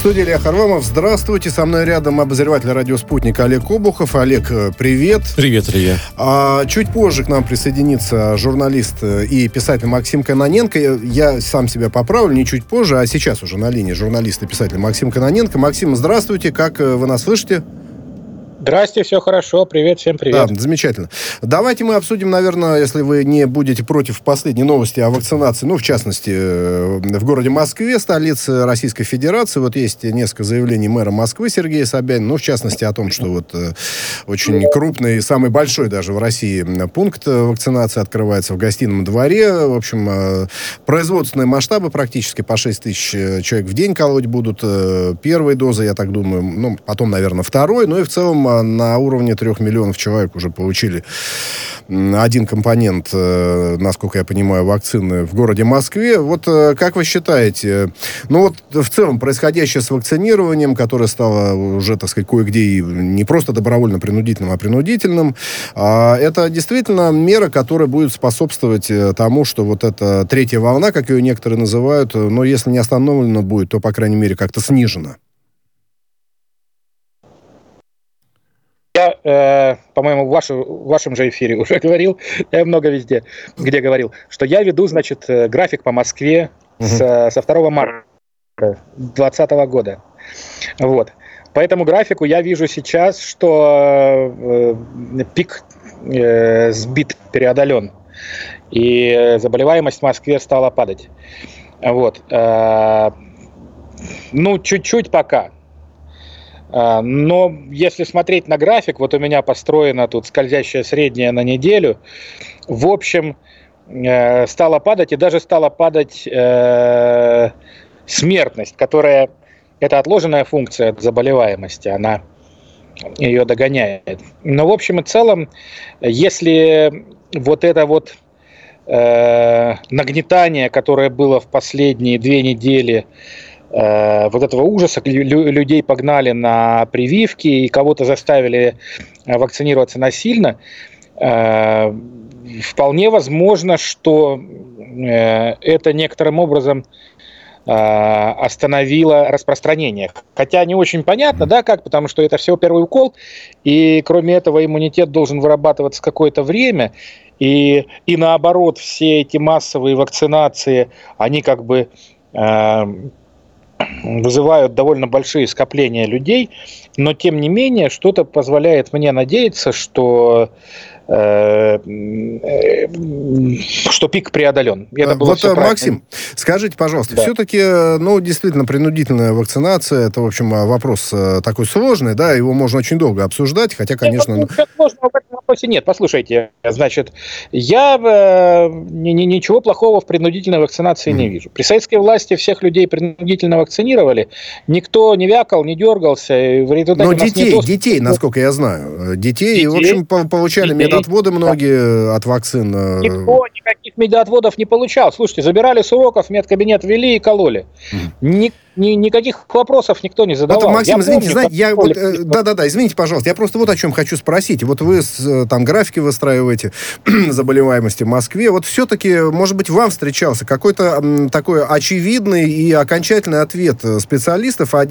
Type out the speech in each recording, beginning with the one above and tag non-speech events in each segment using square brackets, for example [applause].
студии Илья Харламов. Здравствуйте. Со мной рядом обозреватель радио «Спутник» Олег Обухов. Олег, э, привет. Привет, Илья. А, чуть позже к нам присоединится журналист э, и писатель Максим Каноненко. Я сам себя поправлю, не чуть позже, а сейчас уже на линии журналист и писатель Максим Каноненко. Максим, здравствуйте. Как э, вы нас слышите? Здрасте, все хорошо. Привет, всем привет. Да, замечательно. Давайте мы обсудим, наверное, если вы не будете против последней новости о вакцинации, ну, в частности, э, в городе Москве, столице Российской Федерации. Вот есть несколько заявлений мэра Москвы Сергея Собянина, ну, в частности, о том, что вот э, очень крупный, самый большой даже в России пункт вакцинации открывается в гостином дворе. В общем, производственные масштабы практически по 6 тысяч человек в день колоть будут. Первой дозы, я так думаю, ну, потом, наверное, второй. Ну и в целом на уровне трех миллионов человек уже получили один компонент, э, насколько я понимаю, вакцины в городе Москве. Вот э, как вы считаете, ну вот в целом происходящее с вакцинированием, которое стало уже, так сказать, кое-где и не просто добровольно-принудительным, а принудительным, а это действительно мера, которая будет способствовать э, тому, что вот эта третья волна, как ее некоторые называют, но если не остановлена будет, то, по крайней мере, как-то снижена? Я, э, по-моему, в, вашу, в вашем же эфире [laughs] уже говорил, я много везде, где говорил, что я веду, значит, э, график по Москве угу. с, со 2 марта 2020 года. Вот. По этому графику я вижу сейчас, что э, пик э, сбит, переодолен. И заболеваемость в Москве стала падать. Вот. Э, ну, чуть-чуть пока. А, но если смотреть на график, вот у меня построена тут скользящая средняя на неделю, в общем, э, стала падать, и даже стала падать э, смертность, которая, это отложенная функция от заболеваемости, она ее догоняет. Но в общем и целом, если вот это вот э, нагнетание, которое было в последние две недели, Э, вот этого ужаса людей погнали на прививки и кого-то заставили э, вакцинироваться насильно, э, вполне возможно, что это некоторым образом остановило распространение. Хотя не очень понятно, да, как, потому что это всего первый укол, и кроме этого иммунитет должен вырабатываться какое-то время, и, и наоборот, все эти массовые вакцинации, они как бы вызывают довольно большие скопления людей, но тем не менее что-то позволяет мне надеяться, что Э, э, что пик преодолен. Это было вот, Максим, скажите, пожалуйста, да. все-таки, ну, действительно, принудительная вакцинация, это, в общем, вопрос э, такой сложный, да, его можно очень долго обсуждать, хотя, конечно... Нет, ну, сложного в этом вопросе нет. Послушайте, значит, я э, ни, ничего плохого в принудительной вакцинации не вижу. При советской власти всех людей принудительно вакцинировали, никто не вякал, не дергался. Но детей, детей, насколько я знаю, детей, детей в общем, получали детей, медотводы многие да. от вакцин. Э, Никто никаких медотводов не получал. Слушайте, забирали с уроков, медкабинет ввели и кололи. Mm. Ни, ни, никаких вопросов никто не задавал. Вот, Максим, я извините, помню, знаете, я вот, э, да-да-да, извините, пожалуйста, я просто вот о чем хочу спросить. Вот вы э, там графики выстраиваете [clears throat] заболеваемости в Москве. Вот все-таки, может быть, вам встречался какой-то такой очевидный и окончательный ответ специалистов, а,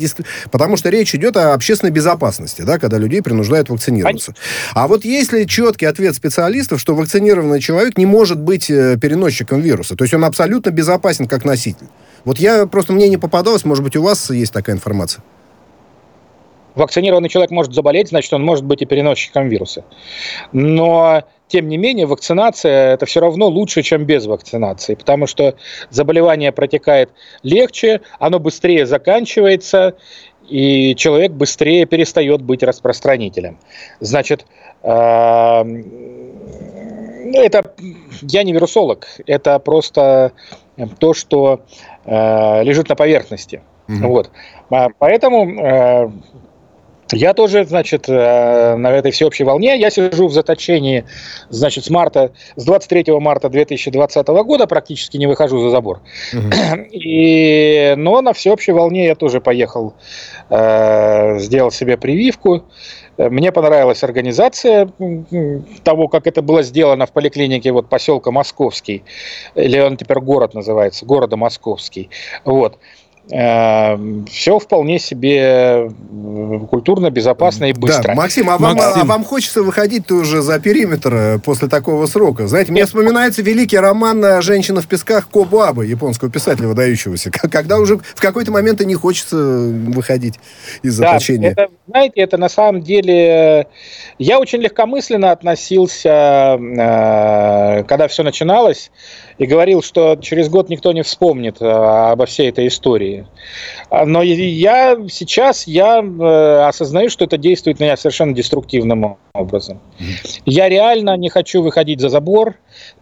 потому что речь идет о общественной безопасности, да, когда людей принуждают вакцинироваться. А вот есть ли четкий ответ специалистов, что вакцинированный человек не может быть э, переносчиком вируса? То есть он абсолютно безопасен как носитель. Вот я просто мне не попадалось, может быть, у вас есть такая информация? Вакцинированный человек может заболеть, значит, он может быть и переносчиком вируса. Но, тем не менее, вакцинация – это все равно лучше, чем без вакцинации, потому что заболевание протекает легче, оно быстрее заканчивается, и человек быстрее перестает быть распространителем. Значит, это я не вирусолог, это просто то, что лежит на поверхности. Mm-hmm. Вот. А, поэтому э, я тоже, значит, э, на этой всеобщей волне. Я сижу в заточении, значит, с марта, с 23 марта 2020 года практически не выхожу за забор. Mm-hmm. [clears throat] И, но на всеобщей волне я тоже поехал, э, сделал себе прививку. Мне понравилась организация того, как это было сделано в поликлинике вот поселка Московский, или он теперь город называется, города Московский. Вот. Эм, все вполне себе э, культурно, безопасно и быстро. Да, Максим, а вам, Максим. А вам хочется выходить уже за периметр э, после такого срока? Знаете, мне вспоминается великий роман «Женщина в песках» Кобуабы, японского писателя выдающегося, [laughs] когда уже в какой-то момент и не хочется выходить из заточения. Да, это, знаете, это на самом деле... Я очень легкомысленно относился, э, когда все начиналось, и говорил, что через год никто не вспомнит обо всей этой истории. А, но я сейчас я э, осознаю, что это действует на меня совершенно деструктивным образом. Я реально не хочу выходить за забор.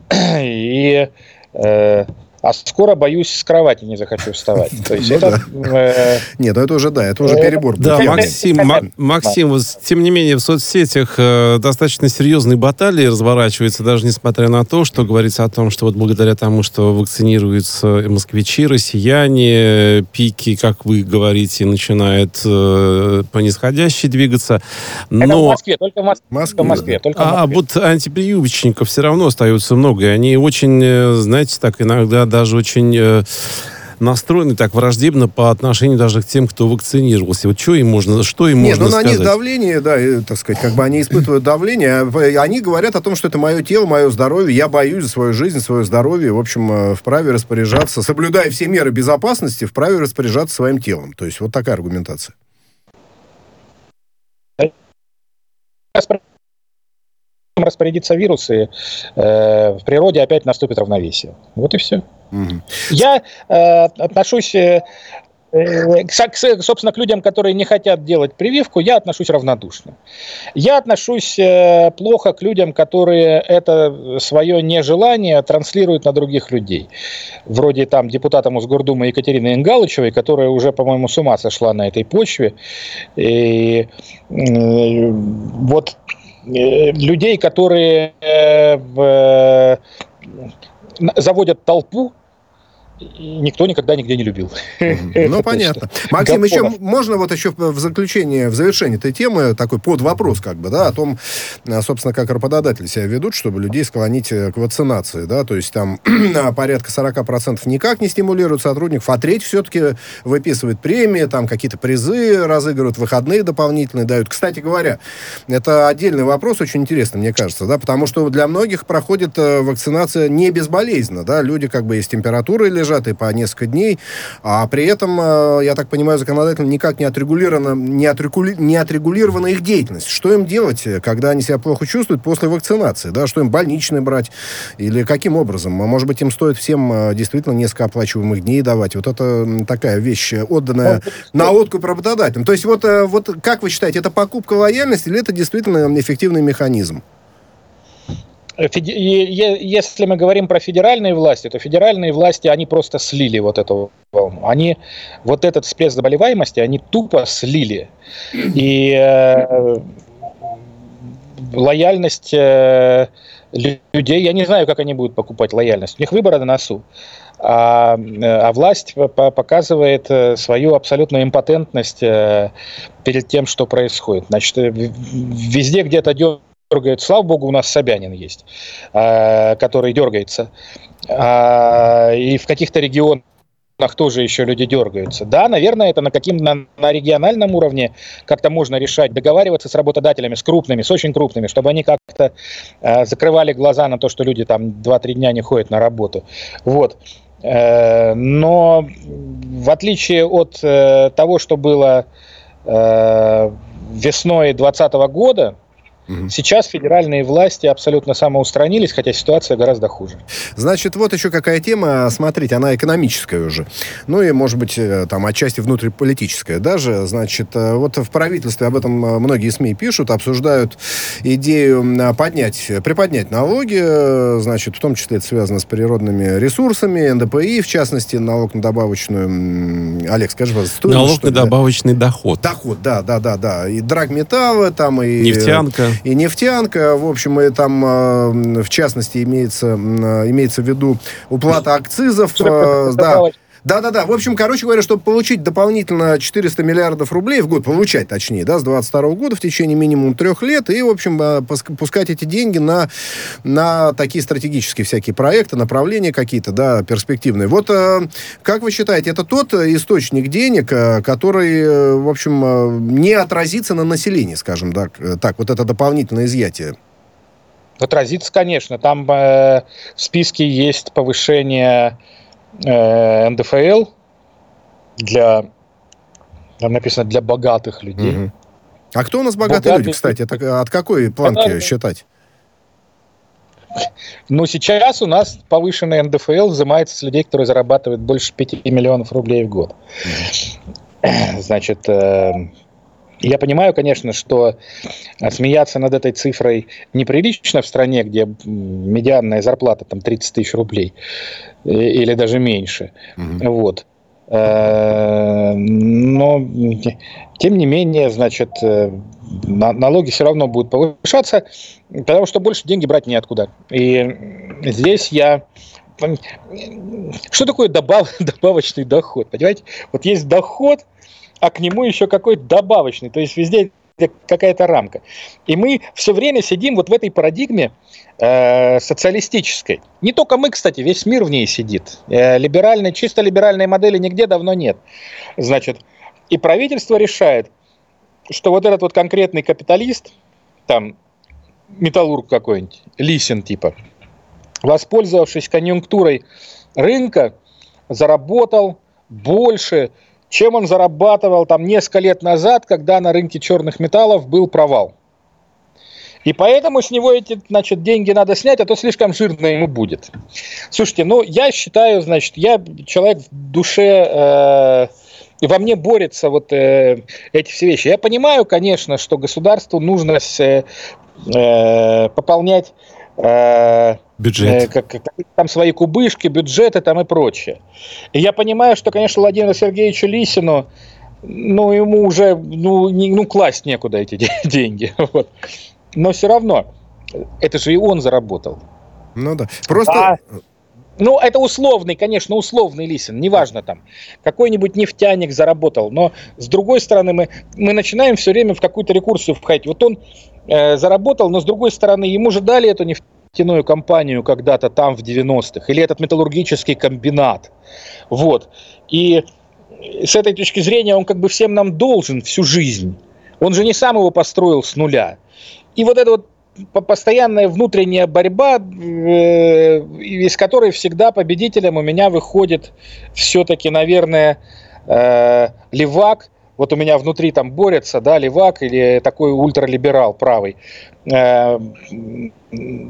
[clears throat] И э, а скоро, боюсь, с кровати не захочу вставать. То есть ну это... Э, Нет, ну это уже, да, это уже э, перебор. Да, Максим, Максим, вот, тем не менее, в соцсетях э, достаточно серьезные баталии разворачиваются, даже несмотря на то, что говорится о том, что вот благодаря тому, что вакцинируются москвичи, россияне, пики, как вы говорите, начинают по нисходящей двигаться. Но... Это в Москве, только в Москве. Москве, в Москве только в а, Москве. А вот антиприемщиков все равно остается много, и они очень, знаете, так иногда даже очень э, настроены так враждебно по отношению даже к тем, кто вакцинировался. Вот что им можно, что им Нет, можно ну, сказать? Нет, ну на них давление, да, и, так сказать, как бы они испытывают давление. А, они говорят о том, что это мое тело, мое здоровье, я боюсь за свою жизнь, свое здоровье, в общем, э, вправе распоряжаться, соблюдая все меры безопасности, вправе распоряжаться своим телом. То есть вот такая аргументация распорядиться вирусы, э, в природе опять наступит равновесие. Вот и все. Угу. Я э, отношусь э, э собственно, к людям, которые не хотят делать прививку, я отношусь равнодушно. Я отношусь э, плохо к людям, которые это свое нежелание транслируют на других людей. Вроде там депутата Мосгордумы Екатерины Ингалычевой, которая уже, по-моему, с ума сошла на этой почве. И вот Э, людей, которые э, э, заводят толпу, никто никогда нигде не любил. [laughs] Ну, понятно. Максим, еще можно вот еще в заключение, в завершении этой темы такой под вопрос, как бы, да, о том, а, собственно, как работодатели себя ведут, чтобы людей склонить э, к вакцинации, да, то есть там [clears throat] порядка 40% никак не стимулируют сотрудников, а треть все-таки выписывает премии, там какие-то призы разыгрывают, выходные дополнительные дают. Кстати говоря, это отдельный вопрос, очень интересный, мне кажется, да, потому что для многих проходит э, вакцинация не безболезненно, да, люди как бы есть температура или лежат и по несколько дней, а при этом, э, я так понимаю, законодательно никак не отрегулирована, не, отрегули, не отрегулирована их деятельность. Что им делать, когда они себя плохо чувствуют после вакцинации? Да? Что им больничные брать? Или каким образом? А может быть, им стоит всем э, действительно несколько оплачиваемых дней давать? Вот это такая вещь, отданная на откуп работодателям. То есть вот, э, вот как вы считаете, это покупка лояльности или это действительно эффективный механизм? Если мы говорим про федеральные власти, то федеральные власти, они просто слили вот эту волну. Они вот этот всплеск заболеваемости, они тупо слили. И э, лояльность э, людей, я не знаю, как они будут покупать лояльность. У них выборы на носу. А, а власть показывает э, свою абсолютную импотентность э, перед тем, что происходит. Значит, э, везде где-то дергает. Слава богу, у нас Собянин есть, а, который дергается. А, и в каких-то регионах тоже еще люди дергаются. Да, наверное, это на каким на, на региональном уровне как-то можно решать, договариваться с работодателями, с крупными, с очень крупными, чтобы они как-то э, закрывали глаза на то, что люди там 2-3 дня не ходят на работу. Вот. Э, но в отличие от э, того, что было э, весной 2020 года, Угу. Сейчас федеральные власти абсолютно самоустранились, хотя ситуация гораздо хуже. Значит, вот еще какая тема. Смотрите, она экономическая уже. Ну и, может быть, э, там отчасти внутриполитическая даже. Значит, э, вот в правительстве об этом э, многие СМИ пишут, обсуждают идею поднять, приподнять налоги. Значит, в том числе это связано с природными ресурсами, НДПИ, в частности, налог на добавочную... Олег, скажи, пожалуйста, Налог на добавочный доход. Доход, да, да, да, да. И драгметаллы там, и... Нефтянка и нефтянка. В общем, и там, э, в частности, имеется, э, имеется в виду уплата акцизов. Э, да, Да-да-да. В общем, короче говоря, чтобы получить дополнительно 400 миллиардов рублей в год, получать точнее, да, с 22 года в течение минимум трех лет, и, в общем, э, пускать эти деньги на, на такие стратегические всякие проекты, направления какие-то, да, перспективные. Вот э, как вы считаете, это тот источник денег, э, который, в общем, не отразится на населении, скажем так, так вот это дополнительное изъятие? Отразится, конечно. Там э, в списке есть повышение э, НДФЛ для, там написано, для богатых людей. Угу. А кто у нас богатые, богатые люди, кстати? Это от какой планки богатые... считать? Ну, сейчас у нас повышенный НДФЛ взимается с людей, которые зарабатывают больше 5 миллионов рублей в год. Значит, э, я понимаю, конечно, что смеяться над этой цифрой неприлично в стране, где медианная зарплата там 30 тысяч рублей или даже меньше. Угу. Вот. Э, но, тем не менее, значит, э, налоги все равно будут повышаться, потому что больше деньги брать неоткуда. И здесь я... Что такое добав... [laughs] добавочный доход? Понимаете? Вот есть доход, а к нему еще какой-то добавочный. То есть везде какая-то рамка. И мы все время сидим вот в этой парадигме э, социалистической. Не только мы, кстати, весь мир в ней сидит. Э, либеральной, чисто либеральной модели нигде давно нет. Значит, и правительство решает, что вот этот вот конкретный капиталист, там, металлург какой-нибудь, Лисин типа, воспользовавшись конъюнктурой рынка, заработал больше, чем он зарабатывал там несколько лет назад, когда на рынке черных металлов был провал. И поэтому с него эти, значит, деньги надо снять, а то слишком жирно ему будет. Слушайте, ну, я считаю, значит, я человек в душе, э, во мне борется вот э, эти все вещи. Я понимаю, конечно, что государству нужно э, э, пополнять э, Бюджет. Э, как, там свои кубышки, бюджеты там и прочее. И я понимаю, что, конечно, Владимиру Сергеевичу Лисину, ну, ему уже, ну, не, ну класть некуда эти [laughs] деньги. [laughs] Вот. Но все равно, это же и он заработал. Ну да. Просто... А, ну, это условный, конечно, условный Лисин, неважно там. Какой-нибудь нефтяник заработал. Но, с другой стороны, мы, мы начинаем все время в какую-то рекурсию входить. Вот он э, заработал, но, с другой стороны, ему же дали эту нефть нефтяную компанию когда-то там в 90-х, или этот металлургический комбинат. Вот. И с этой точки зрения он как бы всем нам должен всю жизнь. Он же не сам его построил с нуля. И вот эта вот постоянная внутренняя борьба, э, из которой всегда победителем у меня выходит все-таки, наверное, э, левак. Вот у меня внутри там борется, да, левак или такой ультралиберал правый. Э,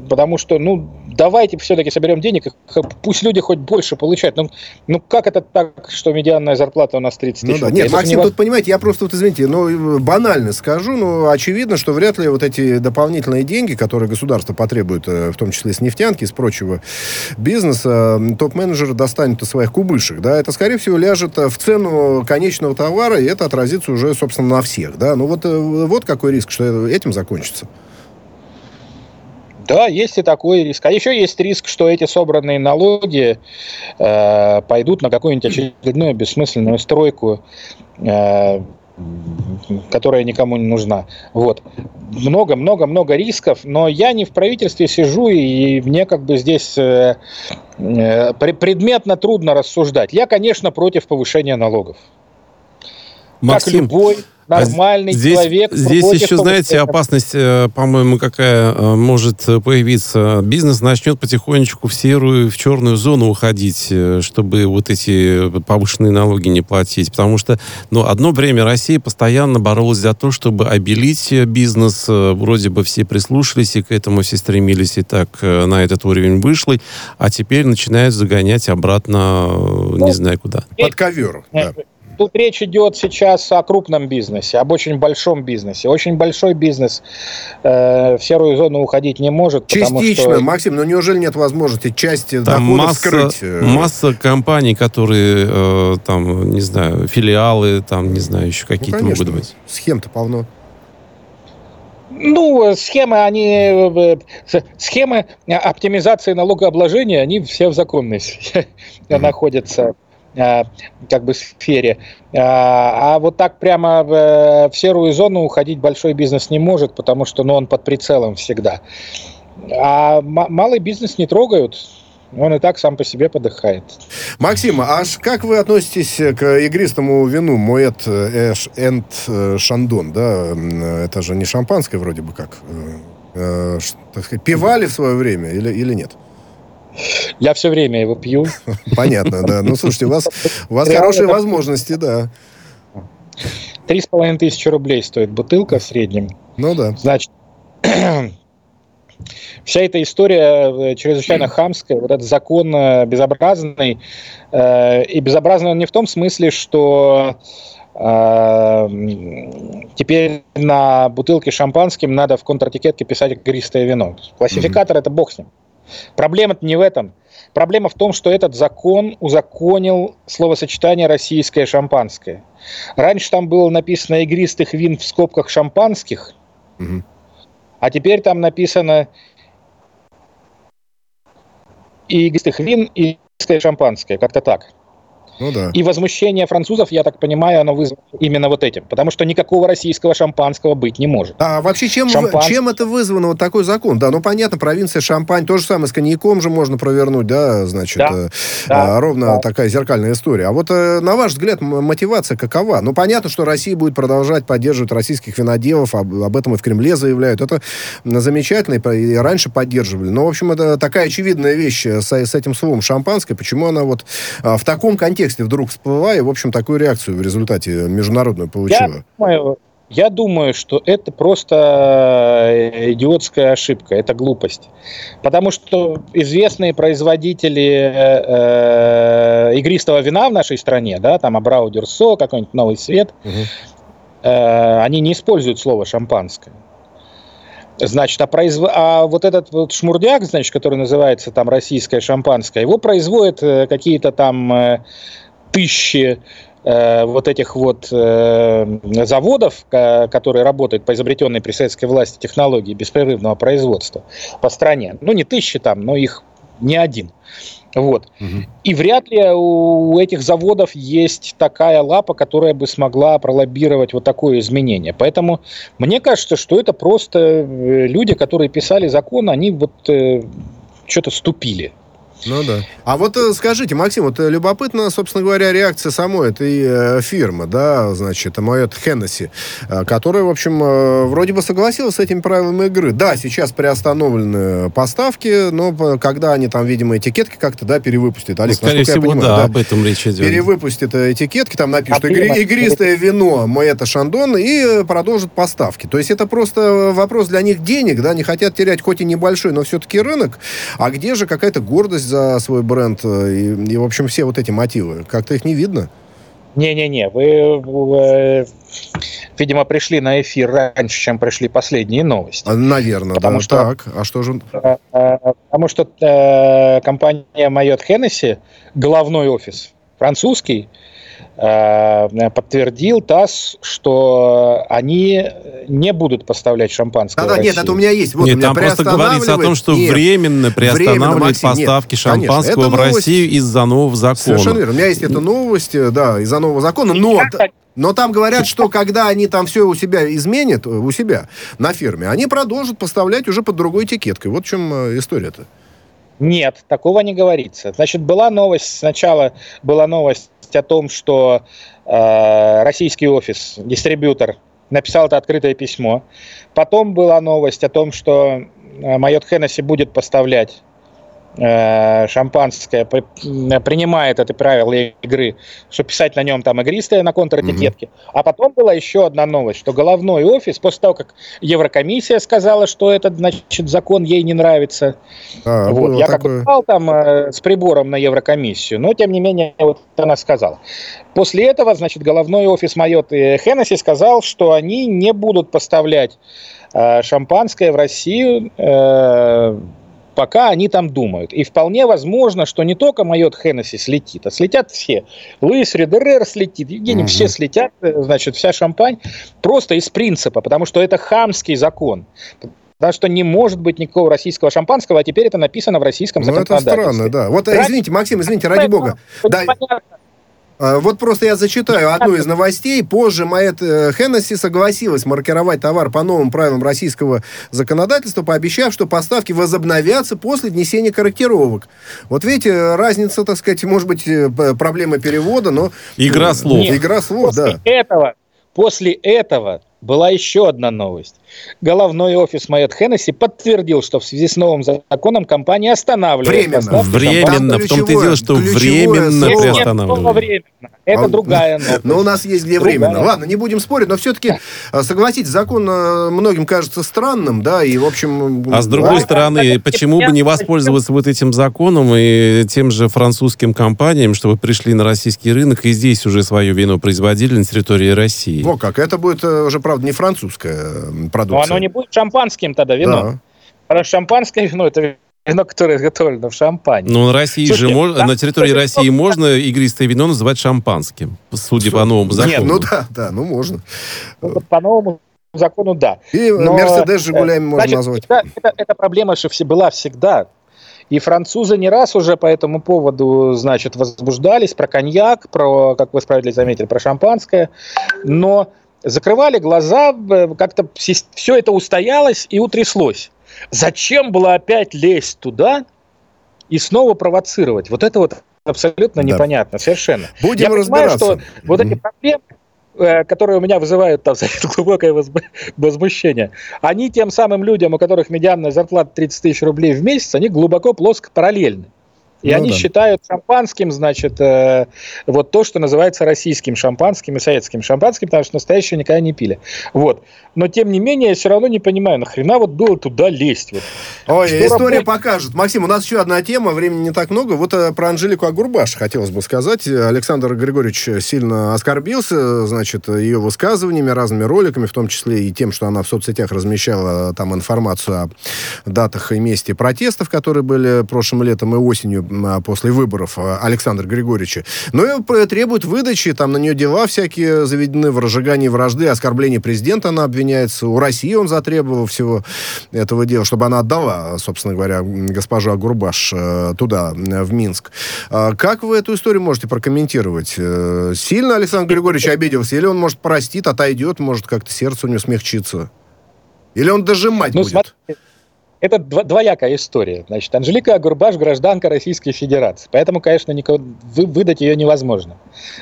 потому что, ну, давайте все-таки соберем денег, пусть люди хоть больше получают. Ну, ну как это так, что медианная зарплата у нас 30 тысяч? Ну, да. Нет, Максим, не... тут, понимаете, я просто, вот, извините, ну, банально скажу, но очевидно, что вряд ли вот эти дополнительные деньги, которые государство потребует, э, в том числе с нефтянки, с прочего бизнеса, топ-менеджеры достанут из своих кубышек, да, это, скорее всего, ляжет в цену конечного товара, и это отразится уже, собственно, на всех, да. Ну, вот, э, вот какой риск, что этим закончится. Да, есть и такой риск. А еще есть риск, что эти собранные налоги э, пойдут на какую-нибудь очередную бессмысленную стройку, э, которая никому не нужна. Вот. Много-много-много рисков, но я не в правительстве сижу, и мне как бы здесь э, э, предметно трудно рассуждать. Я, конечно, против повышения налогов. Максим, как любой нормальный здесь, человек. Здесь еще, знаете, опасность, э, по-моему, какая э, может появиться. Бизнес начнет потихонечку в серую, в черную зону уходить, э, чтобы вот эти повышенные налоги не платить. Потому что, ну, одно время Россия постоянно боролась за то, чтобы обелить бизнес. Вроде бы все прислушались и к этому все стремились, и так на этот уровень вышли. А теперь начинают загонять обратно, ну, не знаю куда. Под ковер, да. Тут речь идет сейчас о крупном бизнесе, об очень большом бизнесе. Очень большой бизнес э, в серую зону уходить не может. Частично, что... Максим, но неужели нет возможности части там доходов масса, скрыть? Э? Масса компаний, которые, э, там, не знаю, филиалы, там, не знаю, еще какие-то ну, могут быть. Схем-то полно. Ну, схемы, они, э, э, схемы оптимизации налогообложения, они все в законной [laughs] находятся. Как бы сфере. А вот так прямо в, в серую зону уходить большой бизнес не может, потому что ну, он под прицелом всегда. А малый бизнес не трогают, он и так сам по себе подыхает. Максим, а как вы относитесь к игристому вину Моэт Эш Энд э, Шандон, да? Это же не шампанское вроде бы как. Э, э, пивали в свое время или, или нет? Я все время его пью. [laughs] Понятно, да. Ну, слушайте, у вас, у вас хорошие возможности, да. Три с половиной тысячи рублей стоит бутылка в среднем. Ну да. Значит, [clears throat] вся эта история э, чрезвычайно [clears throat] хамская, вот этот закон э, безобразный. Э, и безобразный он не в том смысле, что теперь на бутылке шампанским надо в контратикетке писать игристое вино. Классификатор mm-hmm. это бог с ним. Проблема-то не в этом. Проблема в том, что этот закон узаконил словосочетание «российское шампанское». Раньше там было написано «игристых вин в скобках шампанских», угу. А теперь там написано игристых вин, и шампанское, как-то так. Ну да. И возмущение французов, я так понимаю, оно вызвано именно вот этим. Потому что никакого российского шампанского быть не может. А вообще чем, Шампанское... чем это вызвано, вот такой закон? Да, ну понятно, провинция Шампань, то же самое с коньяком же можно провернуть, да, значит, да. Э, да. А, ровно да. такая зеркальная история. А вот э, на ваш взгляд мотивация какова? Ну понятно, что Россия будет продолжать поддерживать российских виноделов, об, об этом и в Кремле заявляют. Это замечательно, и раньше поддерживали. Но, в общем, это такая очевидная вещь с, с этим словом шампанское. Почему она вот а, в таком контексте контексте вдруг всплывая, в общем, такую реакцию в результате международную получила? Я думаю, я думаю, что это просто э, идиотская ошибка, это глупость. Потому что известные производители э, э, игристого вина в нашей стране, да, там Абрау Дюрсо, какой-нибудь Новый Свет, угу. э, они не используют слово шампанское. Значит, а, произв... а вот этот вот шмурдяк, значит, который называется там российское шампанское, его производят э, какие-то там э, тысячи э, вот этих вот заводов, которые работают по изобретенной при советской власти технологии беспрерывного производства по стране. Ну, не тысячи там, но их не один. Вот. Угу. И вряд ли у этих заводов есть такая лапа, которая бы смогла пролоббировать вот такое изменение. Поэтому мне кажется, что это просто э, люди, которые писали закон, они вот э, что-то ступили. Ну да. А вот э, скажите, Максим, вот э, любопытно, собственно говоря, реакция самой этой э, фирмы, да, значит, Моет Хеннесси, которая, в общем, вроде бы согласилась с этими правилами игры. Да, сейчас приостановлены поставки, но когда они там, видимо, этикетки как-то, да, перевыпустят. Олег, ну, скорее всего, понимаю, да, да, об этом речь идет. Перевыпустят этикетки, там напишут а игри, игристое вино Моэта Шандон и продолжат поставки. То есть это просто вопрос для них денег, да, не хотят терять хоть и небольшой, но все-таки рынок. А где же какая-то гордость за свой бренд э, и, и, в общем, все вот эти мотивы? Как-то их не видно? Не-не-не, вы, вы, видимо, пришли на эфир раньше, чем пришли последние новости. А, наверное, потому да. Что, так, а что же... Э, э, потому что э, компания Майот Хеннесси, головной офис французский, Э, подтвердил ТАСС, что они не будут поставлять шампанское Да-да, нет, это у меня есть. Вот нет, там просто говорится о том, что нет, временно приостанавливают Максим, поставки нет, шампанского конечно, в Россию из-за нового закона. Совершенно верно. У меня есть эта новость, э, да, из-за нового закона, но... Но там говорят, что когда они там все у себя изменят, э, у себя на фирме, они продолжат поставлять уже под другой этикеткой. Вот в чем история-то. Нет, такого не говорится. Значит, была новость, сначала была новость о том, что э, российский офис, дистрибьютор, написал это открытое письмо. Потом была новость о том, что э, Майот Хеннесси будет поставлять шампанское принимает это правило игры, что писать на нем там игристое на контр-этикетке. Угу. А потом была еще одна новость, что головной офис, после того, как Еврокомиссия сказала, что этот, значит, закон ей не нравится, а, вот, я такое... как бы попал там э, с прибором на Еврокомиссию, но тем не менее вот она сказала. После этого, значит, головной офис Майот и Хеннесси сказал, что они не будут поставлять э, шампанское в Россию э, пока они там думают. И вполне возможно, что не только Майот Хеннесси слетит, а слетят все. Луис Редерер слетит, Евгений, угу. все слетят, э, значит, вся шампань. Просто из принципа, потому что это хамский закон. Потому что не может быть никакого российского шампанского, а теперь это написано в российском ну, законодательстве. это странно, да. Вот, Ради... извините, Максим, извините, ради бога. Да, А, вот просто я зачитаю одну из новостей. Позже Майет э, Хеннесси согласилась маркировать товар по новым правилам российского законодательства, пообещав, что поставки возобновятся после внесения корректировок. Вот видите, разница, так сказать, может быть, э, проблема перевода, но... Игра слов. Нет, Игра слов, после да. Этого, после этого была еще одна новость. Головной офис Майот Хеннесси подтвердил, что в связи с новым законом компания останавливает временно. поставки. Временно, в том-то и дело, что временно приостанавливает. Это а, другая [laughs] новость. Но у нас есть где другая. временно. Ладно, не будем спорить, но все-таки, а, согласитесь, закон а, многим кажется странным, да, и, в общем... А с другой да, стороны, да, почему бы не воспользоваться вот этим законом и тем же французским компаниям, чтобы пришли на российский рынок и здесь уже свое вино производили на территории России? Во как, это будет э, уже, правда, не французская продукция. Но оно не будет шампанским тогда вино. Да. Что шампанское вино это вино, которое изготовлено в шампане. Ну, на России Слушайте, же мож... на территории России можно игристое вино называть шампанским, судя по новому закону. Нет, ну да, да, ну можно. Ну, по новому закону, да. И Но, Мерседес Жигулями можно значит, назвать. Это, это, эта проблема же была всегда. И французы не раз уже по этому поводу, значит, возбуждались про коньяк, про, как вы справедливо заметили, про шампанское. Но закрывали глаза, как-то все это устоялось и утряслось. Зачем было опять лезть туда и снова провоцировать? Вот это вот абсолютно да. непонятно, совершенно. Будем Я разбираться. понимаю, что вот эти проблемы, э, которые у меня вызывают там, [laughs] глубокое возмущение, они тем самым людям, у которых медианная зарплата 30 тысяч рублей в месяц, они глубоко плоско параллельны. И ну, они да. считают шампанским, значит, э, вот то, что называется российским шампанским и советским шампанским, потому что настоящее никогда не пили. Вот. Но, тем не менее, я все равно не понимаю, нахрена вот было туда лезть? Вот. Ой, что история работает? покажет. Максим, у нас еще одна тема, времени не так много. Вот э, про Анжелику Агурбаш хотелось бы сказать. Александр Григорьевич сильно оскорбился, значит, ее высказываниями, разными роликами, в том числе и тем, что она в соцсетях размещала там информацию о датах и месте протестов, которые были прошлым летом и осенью после выборов а, Александра Григорьевича. Но и требует выдачи, там на нее дела всякие заведены в разжигании вражды, оскорблении президента она обвиняется. У России он затребовал всего этого дела, чтобы она отдала, собственно говоря, госпожу Агурбаш э, туда, в Минск. А как вы эту историю можете прокомментировать? Э, сильно Александр Григорьевич обиделся? Или он, может, простит, отойдет, может, как-то сердце у него смягчится? Или он дожимать ну, будет? Смотри, это двоякая история. Значит, Анжелика Агурбаш гражданка Российской Федерации. Поэтому, конечно, никого, вы, выдать ее невозможно.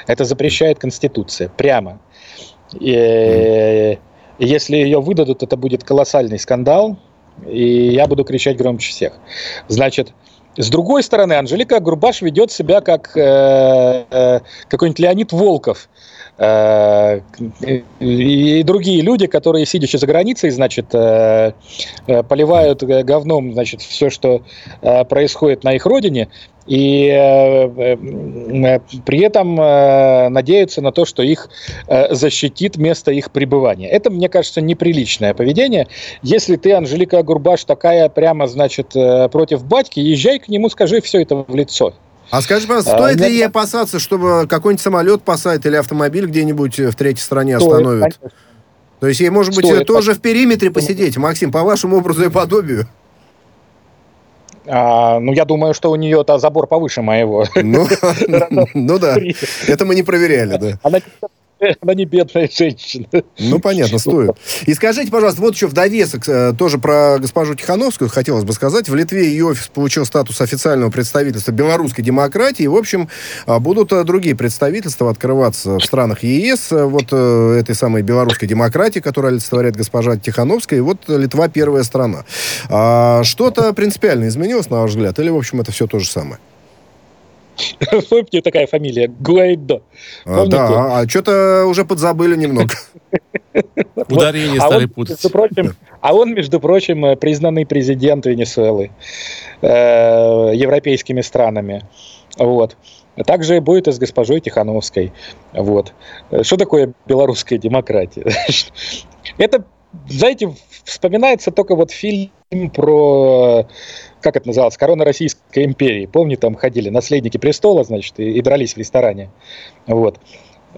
Это запрещает Конституция. Прямо. И, если ее выдадут, это будет колоссальный скандал. И я буду кричать громче всех. Значит, с другой стороны, Анжелика Агурбаш ведет себя как э, э, какой-нибудь Леонид Волков – и другие люди, которые, сидячи за границей, значит, э, э, поливают говном, значит, все, что происходит на их родине, и при этом надеются на то, что их защитит место их пребывания. Это, мне кажется, неприличное поведение. Если ты, Анжелика Гурбаш, такая прямо, значит, против батьки, езжай к нему, скажи все это в лицо. А скажи, пожалуйста, а, стоит а, ли ей опасаться, чтобы какой-нибудь самолет посадить или автомобиль где-нибудь в третьей стране стоит, остановит? Конечно. То есть ей, может быть, стоит, тоже в периметре посидеть, Максим, по вашему образу и подобию? А, ну, я думаю, что у нее-то забор повыше моего. Ну, [laughs] ну да, это мы не проверяли, да. Она [laughs] Она не бедная женщина. Ну, понятно, стоит. И скажите, пожалуйста, вот еще в довесок э, тоже про госпожу Тихановскую хотелось бы сказать. В Литве ее офис получил статус официального представительства белорусской демократии. В общем, а, будут э, другие представительства открываться в странах ЕС. Вот э, этой самой белорусской демократии, которая олицетворяет госпожа Тихановская. И вот Литва первая страна. А что-то принципиально изменилось, на ваш взгляд? Или, в общем, это все то же самое? Помните такая фамилия? Гуайдо. А, да, а что-то уже подзабыли немного. [laughs] Ударение а стали путать. А он, между прочим, э, признанный президент Венесуэлы э, европейскими странами. Вот. Также будет и с госпожой Тихановской. Вот. Что такое белорусская демократия? [laughs] Это, знаете, вспоминается только вот фильм про как это называлось, корона Российской империи. Помните, там ходили наследники престола, значит, и, и дрались в ресторане. Вот.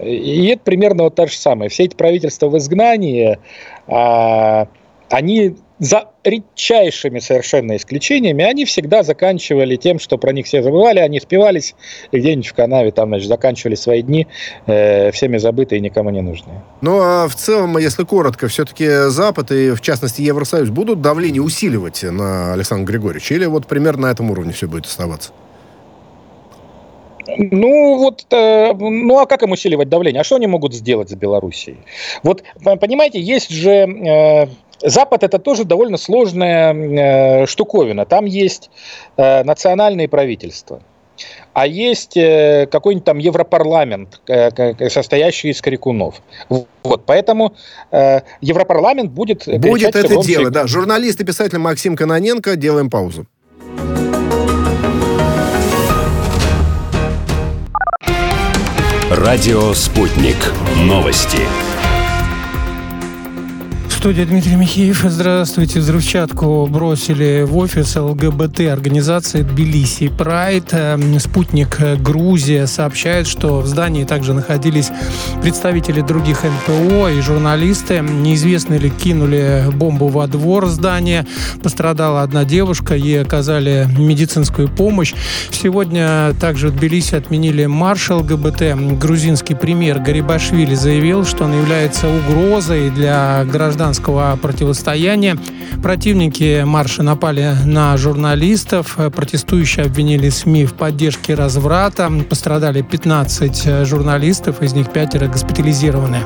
И это примерно вот то же самое. Все эти правительства в изгнании, а, они за редчайшими совершенно исключениями, они всегда заканчивали тем, что про них все забывали, они спивались и где-нибудь в канаве там, значит, заканчивали свои дни э, всеми забытые и никому не нужные. Ну, а в целом, если коротко, все-таки Запад и, в частности, Евросоюз будут давление усиливать на Александра Григорьевича? Или вот примерно на этом уровне все будет оставаться? Ну, вот, э, ну а как им усиливать давление? А что они могут сделать с Белоруссией? Вот, понимаете, есть же э, Запад это тоже довольно сложная э, штуковина. Там есть э, национальные правительства. А есть э, какой-нибудь там Европарламент, э, состоящий из крикунов. Вот, поэтому э, Европарламент будет... Будет это громче... дело, да. Журналист и писатель Максим Каноненко. Делаем паузу. Радио «Спутник». Новости студии Дмитрий Михеев. Здравствуйте. Взрывчатку бросили в офис ЛГБТ организации Тбилиси Прайд. Эм, спутник э, Грузия сообщает, что в здании также находились представители других НПО и журналисты. Неизвестные ли кинули бомбу во двор здания. Пострадала одна девушка, ей оказали медицинскую помощь. Сегодня также в Тбилиси отменили марш ЛГБТ. Грузинский премьер Гарибашвили заявил, что он является угрозой для граждан гражданского противостояния. Противники марша напали на журналистов. Протестующие обвинили СМИ в поддержке разврата. Пострадали 15 журналистов, из них пятеро госпитализированы.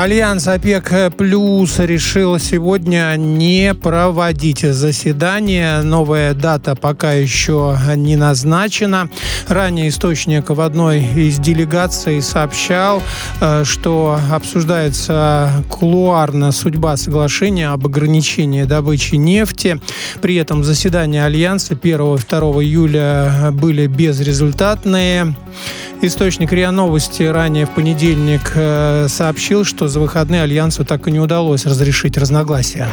Альянс ОПЕК Плюс решил сегодня не проводить заседание. Новая дата пока еще не назначена. Ранее источник в одной из делегаций сообщал, э, что обсуждается кулуарно судьба соглашения об ограничении добычи нефти. При этом заседания Альянса 1 и 2 июля были безрезультатные. Источник РИА Новости ранее в понедельник э, сообщил, что за выходные Альянсу так и не удалось разрешить разногласия.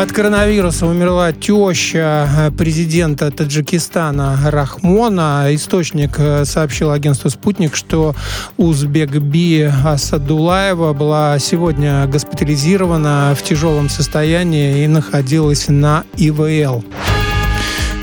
От коронавируса умерла теща э, президента Таджикистана Рахмона. Источник э, сообщил агентству «Спутник», что Узбекби Асадулаева была сегодня госпитализирована в тяжелом состоянии и находилась на ИВЛ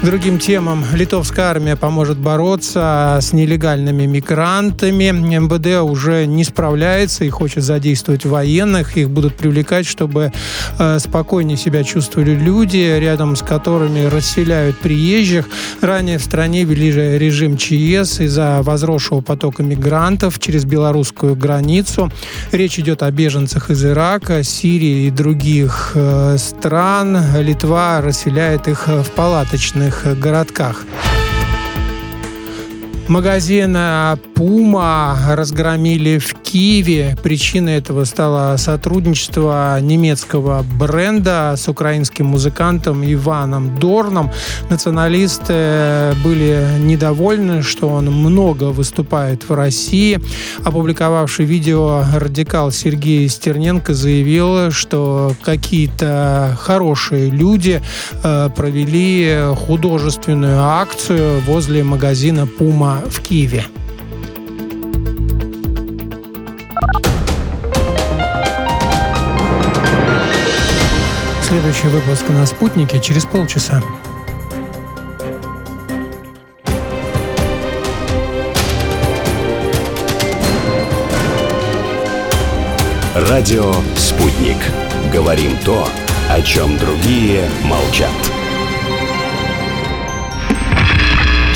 другим темам. Литовская армия поможет бороться с нелегальными мигрантами. МВД уже не справляется и хочет задействовать военных. Их будут привлекать, чтобы э, спокойнее себя чувствовали люди, рядом с которыми расселяют приезжих. Ранее в стране ввели режим ЧС из-за возросшего потока мигрантов через белорусскую границу. Речь идет о беженцах из Ирака, Сирии и других э, стран. Литва расселяет их в палаточные крупных городках. Магазин Puma разгромили в Киеве. Причиной этого стало сотрудничество немецкого бренда с украинским музыкантом Иваном Дорном. Националисты были недовольны, что он много выступает в России. Опубликовавший видео радикал Сергей Стерненко заявил, что какие-то хорошие люди э, провели художественную акцию возле магазина В Киеве. Следующий выпуск на «Спутнике» через полчаса. Радио «Спутник». Говорим то, о чем другие молчат.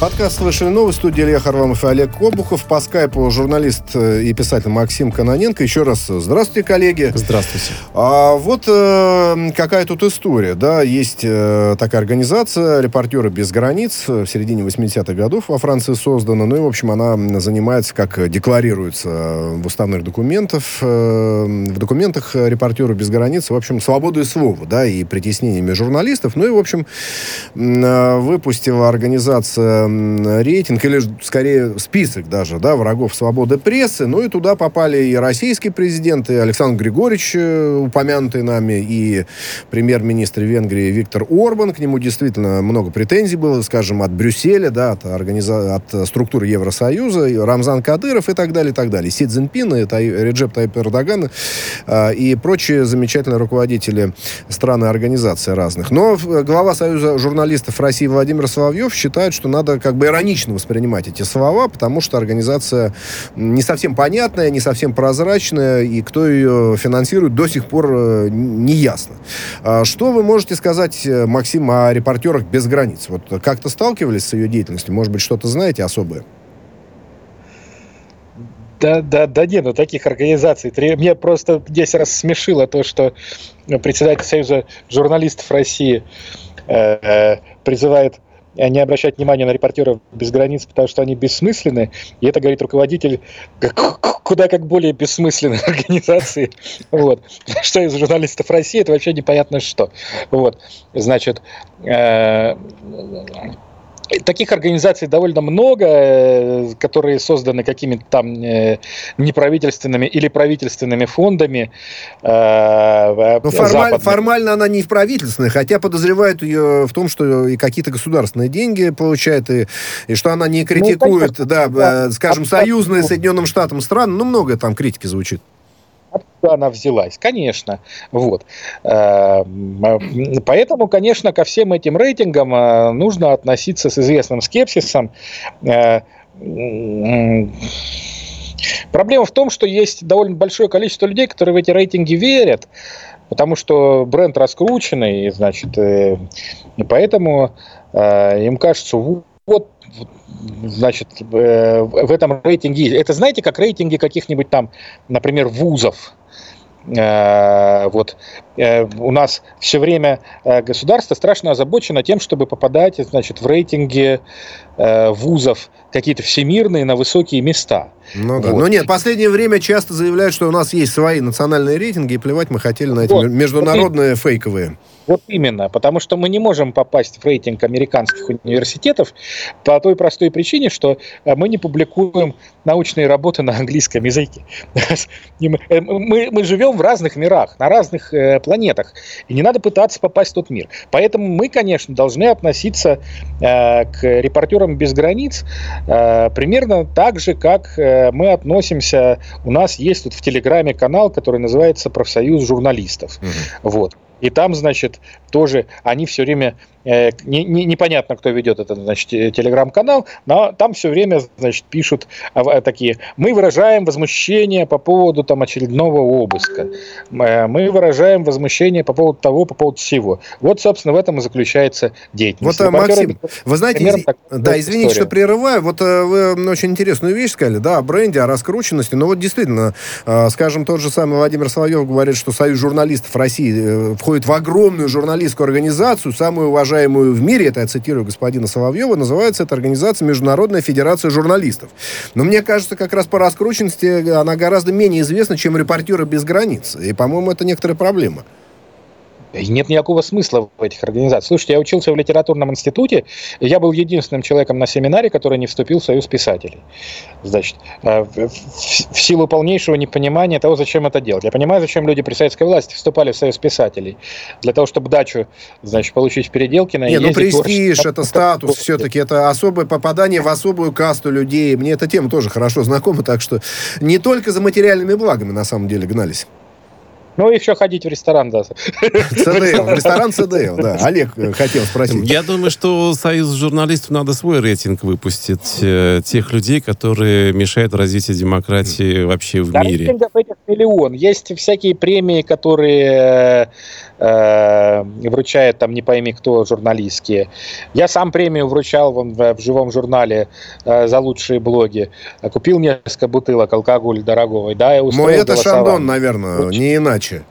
Подкаст «Слышали новости». Студия Илья Харламов и Олег Обухов. По скайпу журналист э, и писатель Максим Каноненко. Еще раз здравствуйте, коллеги. Здравствуйте. А вот э, какая тут история. Да, есть э, такая организация «Репортеры без границ». В середине 80-х годов во Франции создана. Ну и, в общем, она занимается, как декларируется в уставных документах, э, в документах «Репортеры без границ», в общем, свободой слова, да, и притеснениями журналистов. Ну и, в общем, э, выпустила организация э, рейтинг, или скорее список даже, да, врагов свободы прессы. Ну и туда попали и российские президенты, Александр Григорьевич, э, упомянутый нами, и премьер-министр Венгрии Виктор Орбан. К нему действительно много претензий было, скажем, от Брюсселя, да, от, организа... от структуры Евросоюза, Рамзан Кадыров и так далее, и так далее. Си Цзиньпин, и Тай... Реджеп Тайп Эрдоган э, и прочие замечательные руководители стран и организаций разных. Но глава Союза журналистов России Владимир Соловьев считает, что надо как бы иронично воспринимать эти слова, потому что организация не совсем понятная, не совсем прозрачная, и кто ее финансирует, до сих пор э, не ясно. А что вы можете сказать, э, Максим, о репортерах без границ? Вот как-то сталкивались с ее деятельностью? Может быть, что-то знаете особое? Да, да, да нет, ну таких организаций. Мне просто здесь рассмешило то, что председатель Союза журналистов России э, э призывает не обращать внимания на репортеров без границ, потому что они бессмысленны. И это говорит руководитель куда как более бессмысленной [laughs] организации. Вот. [laughs] Что из журналистов России, это вообще непонятно что. Вот. Значит, э Таких организаций довольно много, э, которые созданы какими-то там э, неправительственными или правительственными фондами. Э, Но формаль, формально она не в правительственной, хотя подозревают ее в том, что и какие-то государственные деньги получает, и, и что она не ну, критикует, ну, да, да, скажем, союзные Соединенным Штатам стран, ну, много там критики звучит. Откуда она взялась? Конечно. Вот. Эм, поэтому, конечно, ко всем этим рейтингам э, нужно относиться с известным скепсисом. Э, проблема в том, что есть довольно большое количество людей, которые в эти рейтинги верят, потому что бренд раскрученный, значит, э, и поэтому им кажется, вот значит, в этом рейтинге. Это знаете, как рейтинги каких-нибудь там, например, вузов. Э, вот э, у нас все время государство страшно озабочено тем, чтобы попадать, значит, в рейтинги вузов какие-то всемирные на высокие места. Ну да. Вот. Но нет, в последнее время часто заявляют, что у нас есть свои национальные рейтинги, и плевать мы хотели на эти вот. международные фейковые. Вот именно, потому что мы не можем попасть в рейтинг американских университетов по той простой причине, что э, мы не публикуем научные работы на английском языке. [laughs] Э, мы, мы живем в разных мирах, на разных э, планетах, и не надо пытаться попасть в тот мир. Поэтому мы, конечно, должны относиться к репортерам без границ примерно так же, как мы относимся. У нас есть тут в Телеграме канал, который называется «Профсоюз журналистов». Угу. Вот. И там, значит, тоже они все время Э, не, не, непонятно, кто ведет этот, значит, телеграм-канал, но там все время, значит, пишут а, такие, мы выражаем возмущение по поводу там очередного обыска, э, мы выражаем возмущение по поводу того, по поводу всего. Вот, собственно, в этом и заключается деятельность. Вот, Максим, вы знаете, из... так, да, извините, история. что прерываю, вот э, вы очень интересную вещь сказали, да, о бренде, о раскрученности, но вот действительно, скажем, тот же самый Владимир Соловьев говорит, что Союз журналистов России входит в огромную журналистскую организацию, самую уважаемую уважаемую в мире, это я цитирую господина Соловьева, называется эта организация Международная Федерация Журналистов. Но мне кажется, как раз по раскрученности она гораздо менее известна, чем репортеры без границ. И, по-моему, это некоторая проблема. Нет никакого смысла в этих организациях. Слушайте, я учился в литературном институте, и я был единственным человеком на семинаре, который не вступил в Союз писателей. Значит, э, в силу полнейшего непонимания того, зачем это делать. Я понимаю, зачем люди при советской власти вступали в Союз писателей. Для того, чтобы дачу, значит, получить в Переделкино. Не, ну престиж, это статус, все-таки это особое попадание в особую касту людей. Мне эта тема тоже хорошо знакома, так что не только за материальными благами на самом деле гнались. Ну, еще ходить в ресторан, да. ЦДЛ, [laughs] ресторан ЦДЛ, да. Олег э, хотел спросить. Я думаю, что Союз журналистов надо свой рейтинг выпустить э, тех людей, которые мешают развитию демократии вообще в да, мире. Рейтингов этих миллион. Есть всякие премии, которые э, вручает там не пойми кто журналистские. Я сам премию вручал вон, в, в живом журнале э, за лучшие блоги. Купил несколько бутылок алкоголя дорогого. Да, я Мой это Шандон, наверное, Очень. не иначе.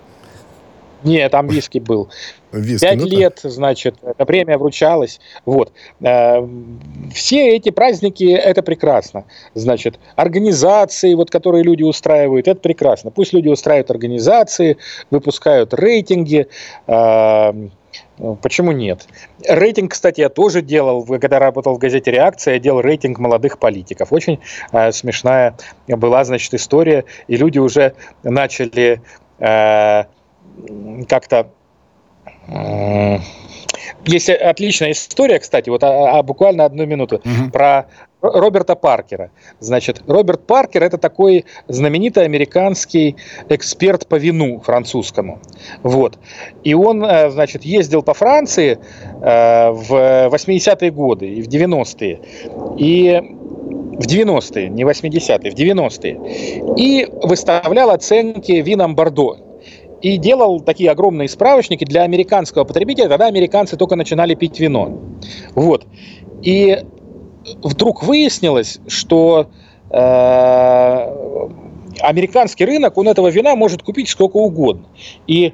Нет, там виски был. Виски, Пять ну лет, значит, эта премия вручалась. Вот. Э, все эти праздники, это прекрасно. Значит, организации, вот, которые люди устраивают, это прекрасно. Пусть люди устраивают организации, выпускают рейтинги, э, Почему нет? Рейтинг, кстати, я тоже делал, когда работал в газете «Реакция», я делал рейтинг молодых политиков. Очень э, смешная была, значит, история, и люди уже начали э, как-то... Есть отличная история, кстати, вот а, а буквально одну минуту, угу. про Роберта Паркера. Значит, Роберт Паркер это такой знаменитый американский эксперт по вину французскому. Вот. И он, э, значит, ездил по Франции э, в 80-е годы и в 90-е. И в 90-е, не 80-е, в 90-е. И выставлял оценки винам Бордо и делал такие огромные справочники для американского потребителя. Тогда американцы только начинали пить вино. Вот. И вдруг выяснилось, что э, американский рынок, он этого вина может купить сколько угодно. И,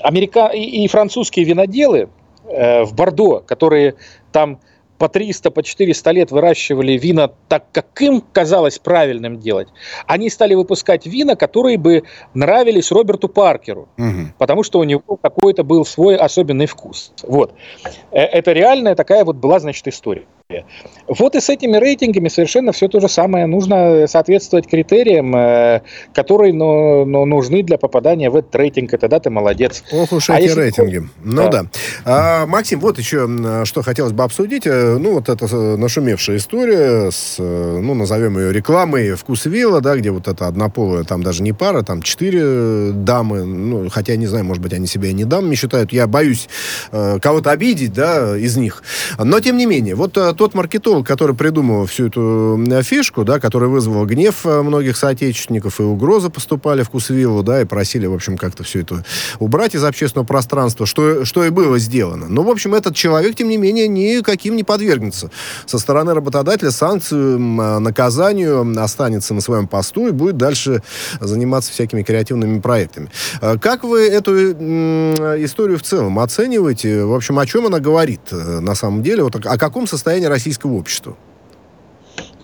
америка... и французские виноделы э, в Бордо, которые там по 300, по 400 лет выращивали вина так, как им казалось правильным делать, они стали выпускать вина, которые бы нравились Роберту Паркеру, угу. потому что у него какой-то был свой особенный вкус. Вот. Э, это реальная такая вот была, значит, история. Вот и с этими рейтингами совершенно все то же самое. Нужно соответствовать критериям, э, которые ну, ну, нужны для попадания в этот рейтинг, и тогда ты молодец. Ох уж а эти рейтинги. Ты... Ну да. да. А, Максим, вот еще что хотелось бы обсудить. Э, ну, вот эта э, нашумевшая история с, ну, назовем ее рекламой «Вкусвилла», да, где вот эта однополая, там даже не пара, там четыре дамы, ну, хотя, не знаю, может быть, они себя и не дамами считают. Я боюсь э, кого-то обидеть, да, из них. Но, тем не менее, вот тот маркетолог, который придумал всю эту фишку, да, который вызвал гнев э, многих соотечественников, и угрозы поступали в Кусвиллу, да, и просили, в общем, как-то все это убрать из общественного пространства, что, что и было сделано. Но, в общем, этот человек, тем не менее, никаким не подвергнется. Со стороны работодателя санкцию, а, наказанию останется на своем посту и будет дальше заниматься всякими креативными проектами. А как вы эту историю в целом оцениваете? В общем, о чем она говорит э, на самом деле? Вот о каком состоянии российского общества?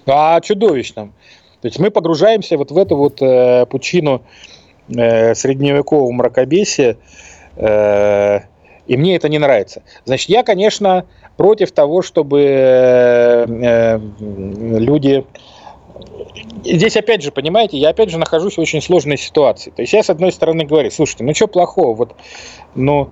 А чудовищном. То есть мы погружаемся вот в эту вот э, пучину э, средневекового мракобесия, э, и мне это не нравится. Значит, я, конечно, против того, чтобы э, э люди... Здесь, опять же, понимаете, я опять же нахожусь в очень сложной ситуации. То есть я, с одной стороны, говорю, слушайте, ну что плохого, вот, ну,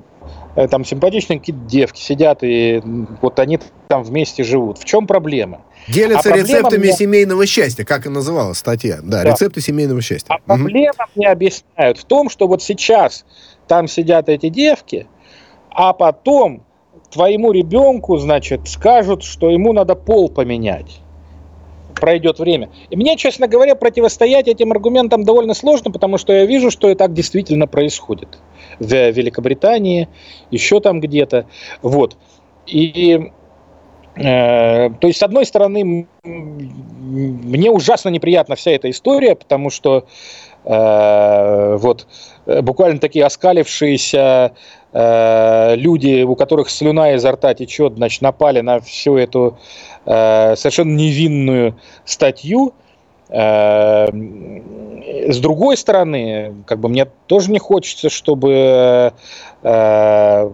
там симпатичные какие-то девки сидят, и вот они там вместе живут. В чем проблема? Делятся а рецептами мне... семейного счастья, как и называлась статья. Да, да. рецепты семейного счастья. А угу. проблема мне объясняют в том, что вот сейчас там сидят эти девки, а потом твоему ребенку, значит, скажут, что ему надо пол поменять пройдет время. И мне, честно говоря, противостоять этим аргументам довольно сложно, потому что я вижу, что и так действительно происходит в Великобритании, еще там где-то. Вот. И э, то есть, с одной стороны, мне ужасно неприятна вся эта история, потому что э, вот э, буквально такие оскалившиеся э, люди, у которых слюна изо рта течет, значит, напали на всю эту Э, совершенно невинную статью. Э, с другой стороны, как бы мне тоже не хочется, чтобы э,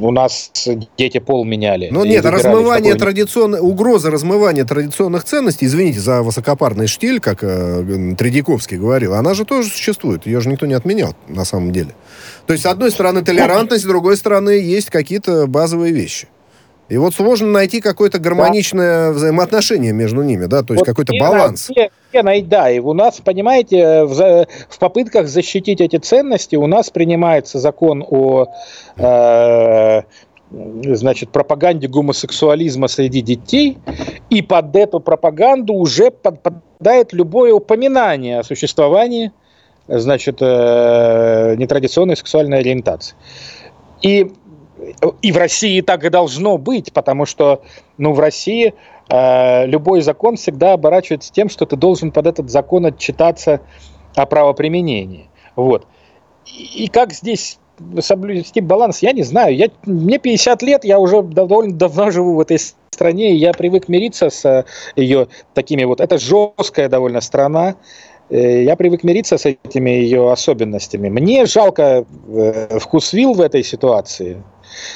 у нас дети пол меняли. Ну нет, размывание традиционных, угроза размывания традиционных ценностей, извините за высокопарный штиль, как э, Тредяковский говорил, она же тоже существует, ее же никто не отменял на самом деле. То есть, с одной стороны, толерантность, с другой стороны, есть какие-то базовые вещи. И вот сложно найти какое-то гармоничное да. взаимоотношение между ними, да, то есть вот какой-то баланс. Где, где, да, и у нас, понимаете, в, в попытках защитить эти ценности у нас принимается закон о э, значит, пропаганде гомосексуализма среди детей, и под эту пропаганду уже подпадает любое упоминание о существовании значит, э, нетрадиционной сексуальной ориентации. И и в России так и должно быть, потому что ну, в России э, любой закон всегда оборачивается тем, что ты должен под этот закон отчитаться о правоприменении. Вот. И, и как здесь соблюсти баланс, я не знаю. Я, мне 50 лет, я уже довольно давно живу в этой стране, и я привык мириться с ее такими вот... Это жесткая довольно страна, Э, я привык мириться с этими ее особенностями. Мне жалко э, вкусвил в этой ситуации.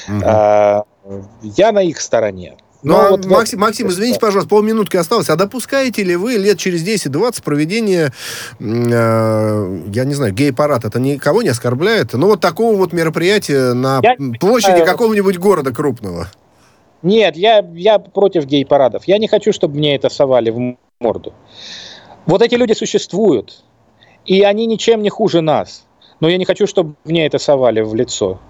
Угу. Я на их стороне. Ну, а вот Максим, Максим, извините, пожалуйста, полминутки осталось. А допускаете ли вы лет через 10-20 проведение, э, я не знаю, гей-парад? Это никого не оскорбляет? Ну, вот такого вот мероприятия на я, площади какого-нибудь города крупного. Нет, я, я против гей-парадов. Я не хочу, чтобы мне это совали в морду. Вот эти люди существуют, и они ничем не хуже нас. Но я не хочу, чтобы мне это совали в лицо.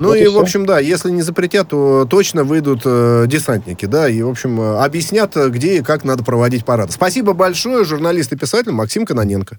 Ну вот и, и в общем, да, если не запретят, то точно выйдут э, десантники, да, и, в общем, э, объяснят, где и как надо проводить парад. Спасибо большое, журналист и писатель Максим Каноненко.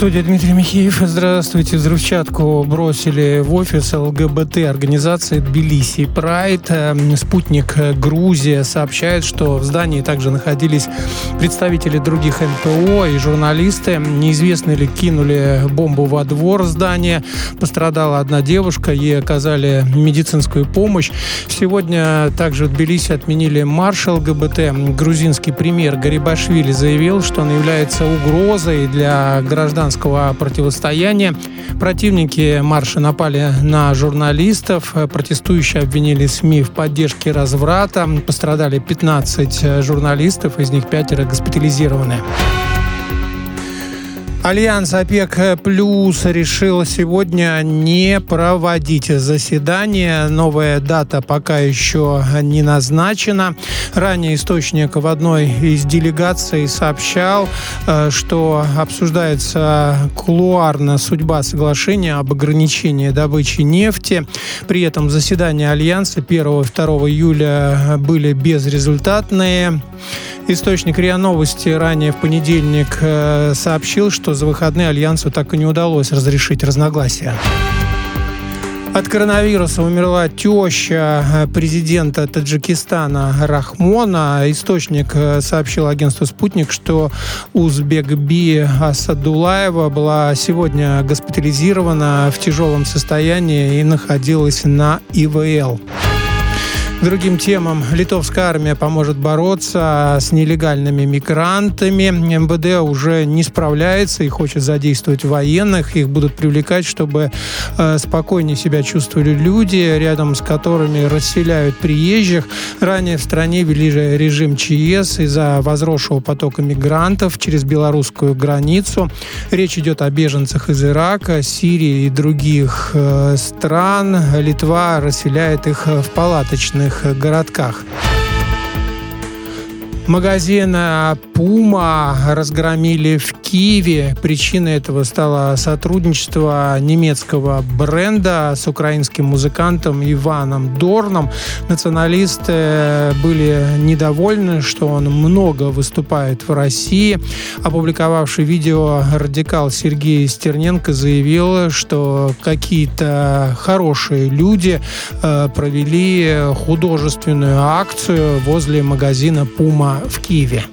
студии Дмитрий Михеев. Здравствуйте. Взрывчатку бросили в офис ЛГБТ организации Тбилиси Прайд. Эм, спутник э, Грузия сообщает, что в здании также находились представители других НПО и журналисты. Неизвестные ли кинули бомбу во двор здания. Пострадала одна девушка, ей оказали медицинскую помощь. Сегодня также в Тбилиси отменили марш ЛГБТ. Грузинский премьер Гарибашвили заявил, что он является угрозой для граждан гражданского противостояния. Противники марша напали на журналистов. Протестующие обвинили СМИ в поддержке разврата. Пострадали 15 журналистов, из них пятеро госпитализированы. Альянс ОПЕК Плюс решил сегодня не проводить заседание. Новая дата пока еще не назначена. Ранее источник в одной из делегаций сообщал, э, что обсуждается кулуарно судьба соглашения об ограничении добычи нефти. При этом заседания Альянса 1 и 2 июля были безрезультатные. Источник РИА Новости ранее в понедельник э, сообщил, что за выходные Альянсу так и не удалось разрешить разногласия. От коронавируса умерла теща э, президента Таджикистана Рахмона. Источник э, сообщил агентству «Спутник», что Узбекби Асадулаева была сегодня госпитализирована в тяжелом состоянии и находилась на ИВЛ другим темам. Литовская армия поможет бороться с нелегальными мигрантами. МВД уже не справляется и хочет задействовать военных. Их будут привлекать, чтобы э, спокойнее себя чувствовали люди, рядом с которыми расселяют приезжих. Ранее в стране вели режим ЧС из-за возросшего потока мигрантов через белорусскую границу. Речь идет о беженцах из Ирака, Сирии и других э, стран. Литва расселяет их в палаточных крупных городках. Магазин Puma разгромили в Киеве. Причиной этого стало сотрудничество немецкого бренда с украинским музыкантом Иваном Дорном. Националисты были недовольны, что он много выступает в России. Опубликовавший видео радикал Сергей Стерненко заявил, что какие-то хорошие люди э, провели художественную акцию возле магазина в Киеве.